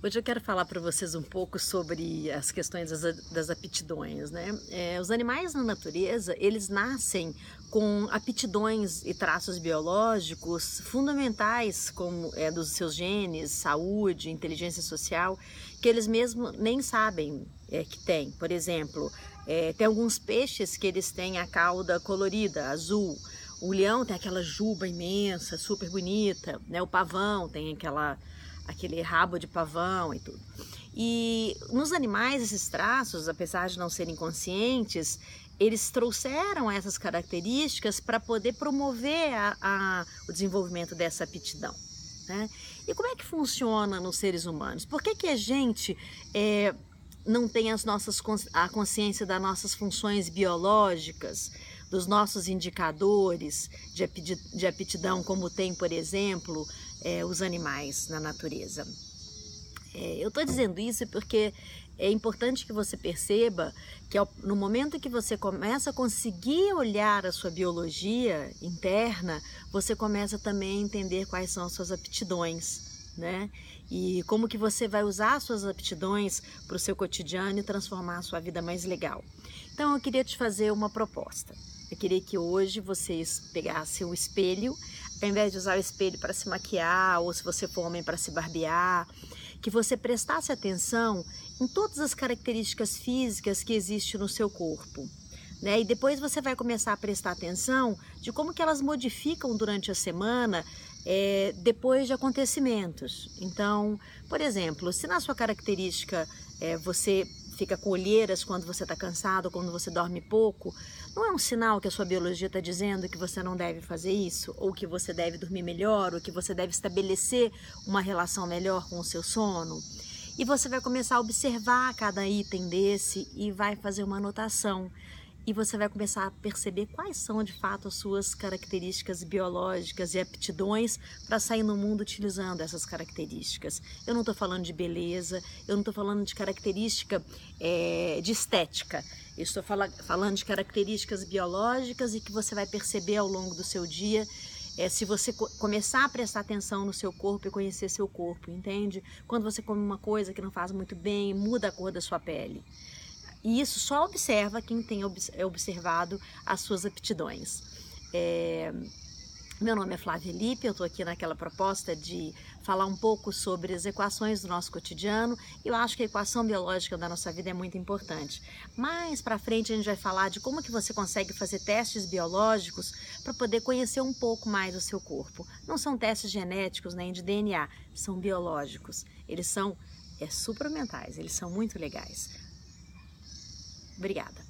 Hoje eu quero falar para vocês um pouco sobre as questões das, das aptidões, né? É, os animais na natureza, eles nascem com aptidões e traços biológicos fundamentais, como é, dos seus genes, saúde, inteligência social, que eles mesmos nem sabem é, que têm. Por exemplo, é, tem alguns peixes que eles têm a cauda colorida, azul. O leão tem aquela juba imensa, super bonita, né? O pavão tem aquela aquele rabo de pavão e tudo. E nos animais, esses traços, apesar de não serem conscientes, eles trouxeram essas características para poder promover a, a, o desenvolvimento dessa aptidão. Né? E como é que funciona nos seres humanos? Por que, que a gente é, não tem as nossas, a consciência das nossas funções biológicas, dos nossos indicadores de aptidão, como tem, por exemplo, é, os animais na natureza. É, eu estou dizendo isso porque é importante que você perceba que no momento que você começa a conseguir olhar a sua biologia interna, você começa também a entender quais são as suas aptidões, né? E como que você vai usar as suas aptidões para o seu cotidiano e transformar a sua vida mais legal. Então eu queria te fazer uma proposta. Eu queria que hoje vocês pegassem o espelho, ao invés de usar o espelho para se maquiar ou se você for homem para se barbear, que você prestasse atenção em todas as características físicas que existem no seu corpo. Né? E depois você vai começar a prestar atenção de como que elas modificam durante a semana é, depois de acontecimentos. Então, por exemplo, se na sua característica é, você fica com olheiras quando você está cansado, quando você dorme pouco, não é um sinal que a sua biologia está dizendo que você não deve fazer isso, ou que você deve dormir melhor, ou que você deve estabelecer uma relação melhor com o seu sono? E você vai começar a observar cada item desse e vai fazer uma anotação e você vai começar a perceber quais são de fato as suas características biológicas e aptidões para sair no mundo utilizando essas características. Eu não estou falando de beleza, eu não estou falando de característica é, de estética. Eu estou fala, falando de características biológicas e que você vai perceber ao longo do seu dia é, se você co começar a prestar atenção no seu corpo e conhecer seu corpo, entende? Quando você come uma coisa que não faz muito bem, muda a cor da sua pele. E isso só observa quem tem é observado as suas aptidões. É... Meu nome é Flávia Lipe, eu estou aqui naquela proposta de falar um pouco sobre as equações do nosso cotidiano. Eu acho que a equação biológica da nossa vida é muito importante. Mais para frente a gente vai falar de como que você consegue fazer testes biológicos para poder conhecer um pouco mais o seu corpo. Não são testes genéticos nem de DNA, são biológicos. Eles são é, supramentais, eles são muito legais. Obrigada.